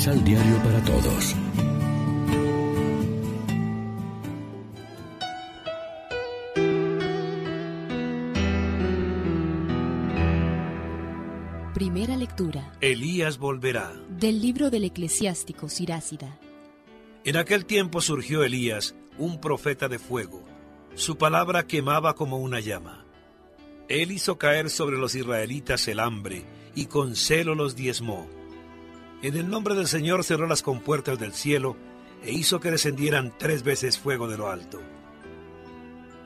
Misal Diario para Todos. Primera lectura. Elías volverá. Del libro del eclesiástico Sirácida. En aquel tiempo surgió Elías, un profeta de fuego. Su palabra quemaba como una llama. Él hizo caer sobre los israelitas el hambre y con celo los diezmó. En el nombre del Señor cerró las compuertas del cielo e hizo que descendieran tres veces fuego de lo alto.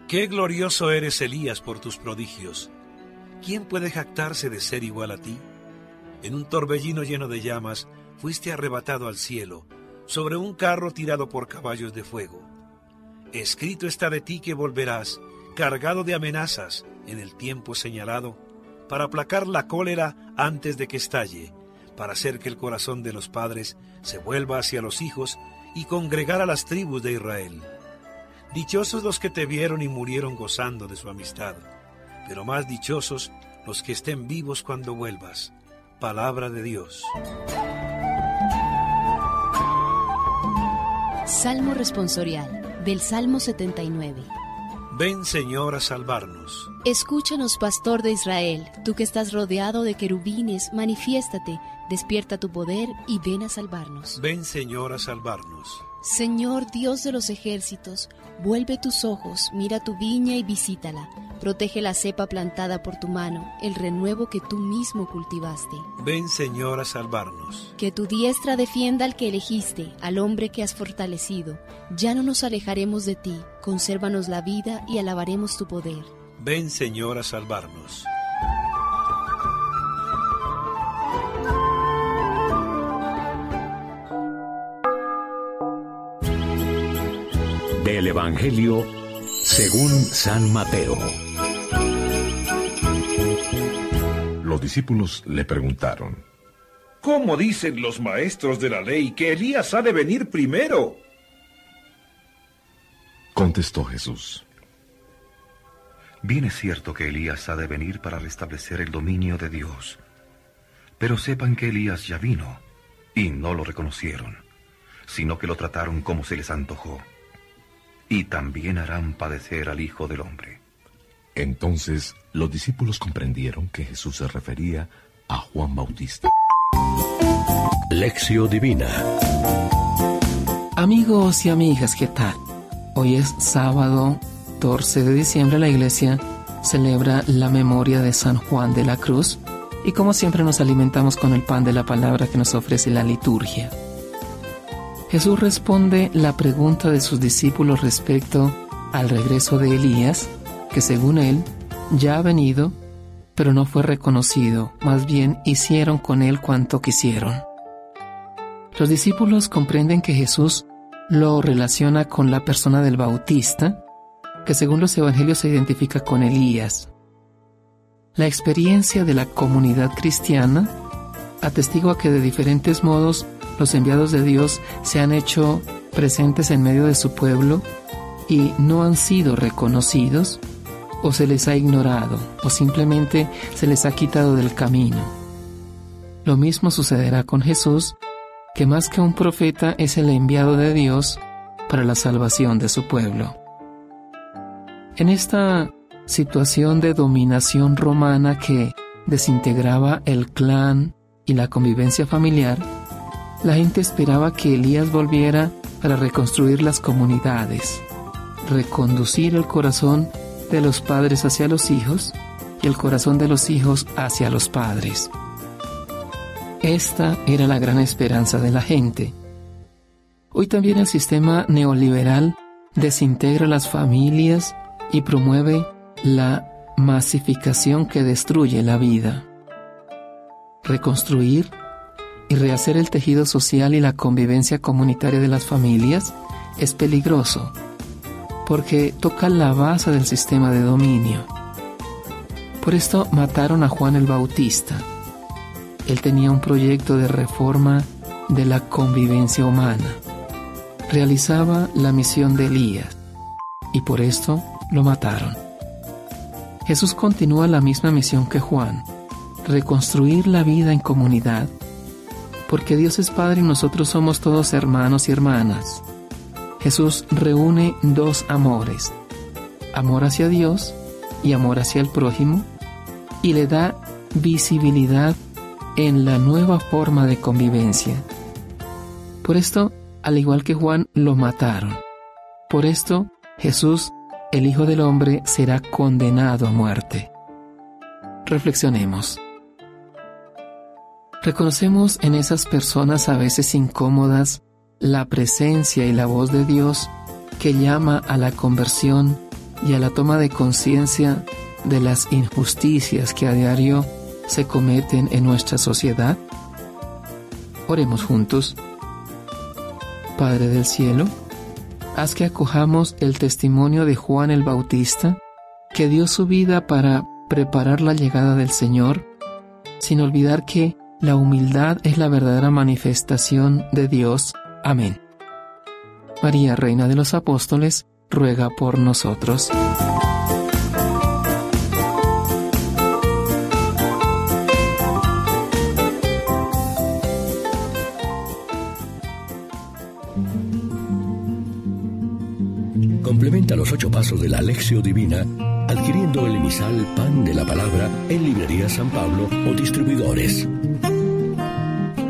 Qué glorioso eres, Elías, por tus prodigios. ¿Quién puede jactarse de ser igual a ti? En un torbellino lleno de llamas fuiste arrebatado al cielo, sobre un carro tirado por caballos de fuego. Escrito está de ti que volverás, cargado de amenazas, en el tiempo señalado, para aplacar la cólera antes de que estalle, para hacer que el corazón de los padres se vuelva hacia los hijos y congregar a las tribus de Israel. Dichosos los que te vieron y murieron gozando de su amistad, pero más dichosos los que estén vivos cuando vuelvas. Palabra de Dios. Salmo responsorial del Salmo 79. Ven Señor a salvarnos. Escúchanos, pastor de Israel, tú que estás rodeado de querubines, manifiéstate, despierta tu poder y ven a salvarnos. Ven Señor a salvarnos. Señor Dios de los ejércitos, vuelve tus ojos, mira tu viña y visítala. Protege la cepa plantada por tu mano, el renuevo que tú mismo cultivaste. Ven Señor a salvarnos. Que tu diestra defienda al que elegiste, al hombre que has fortalecido. Ya no nos alejaremos de ti, consérvanos la vida y alabaremos tu poder. Ven Señor a salvarnos. Del Evangelio según San Mateo. Los discípulos le preguntaron, ¿Cómo dicen los maestros de la ley que Elías ha de venir primero? Contestó Jesús, Bien es cierto que Elías ha de venir para restablecer el dominio de Dios. Pero sepan que Elías ya vino, y no lo reconocieron, sino que lo trataron como se les antojó. Y también harán padecer al Hijo del Hombre. Entonces los discípulos comprendieron que Jesús se refería a Juan Bautista. Lección Divina. Amigos y amigas, ¿qué tal? Hoy es sábado 14 de diciembre. La iglesia celebra la memoria de San Juan de la Cruz y como siempre nos alimentamos con el pan de la palabra que nos ofrece la liturgia. Jesús responde la pregunta de sus discípulos respecto al regreso de Elías, que según él ya ha venido, pero no fue reconocido, más bien hicieron con él cuanto quisieron. Los discípulos comprenden que Jesús lo relaciona con la persona del Bautista, que según los evangelios se identifica con Elías. La experiencia de la comunidad cristiana atestigua que de diferentes modos los enviados de Dios se han hecho presentes en medio de su pueblo y no han sido reconocidos o se les ha ignorado o simplemente se les ha quitado del camino. Lo mismo sucederá con Jesús, que más que un profeta es el enviado de Dios para la salvación de su pueblo. En esta situación de dominación romana que desintegraba el clan y la convivencia familiar, la gente esperaba que Elías volviera para reconstruir las comunidades, reconducir el corazón de los padres hacia los hijos y el corazón de los hijos hacia los padres. Esta era la gran esperanza de la gente. Hoy también el sistema neoliberal desintegra las familias y promueve la masificación que destruye la vida. Reconstruir y rehacer el tejido social y la convivencia comunitaria de las familias es peligroso porque toca la base del sistema de dominio. Por esto mataron a Juan el Bautista. Él tenía un proyecto de reforma de la convivencia humana. Realizaba la misión de Elías y por esto lo mataron. Jesús continúa la misma misión que Juan, reconstruir la vida en comunidad porque Dios es Padre y nosotros somos todos hermanos y hermanas. Jesús reúne dos amores, amor hacia Dios y amor hacia el prójimo, y le da visibilidad en la nueva forma de convivencia. Por esto, al igual que Juan, lo mataron. Por esto, Jesús, el Hijo del Hombre, será condenado a muerte. Reflexionemos. Reconocemos en esas personas a veces incómodas la presencia y la voz de Dios que llama a la conversión y a la toma de conciencia de las injusticias que a diario se cometen en nuestra sociedad? Oremos juntos. Padre del cielo, haz que acojamos el testimonio de Juan el Bautista, que dio su vida para preparar la llegada del Señor, sin olvidar que la humildad es la verdadera manifestación de Dios. Amén. María, Reina de los Apóstoles, ruega por nosotros. Complementa los ocho pasos de la Alexio Divina adquiriendo el emisal Pan de la Palabra en Librería San Pablo o distribuidores.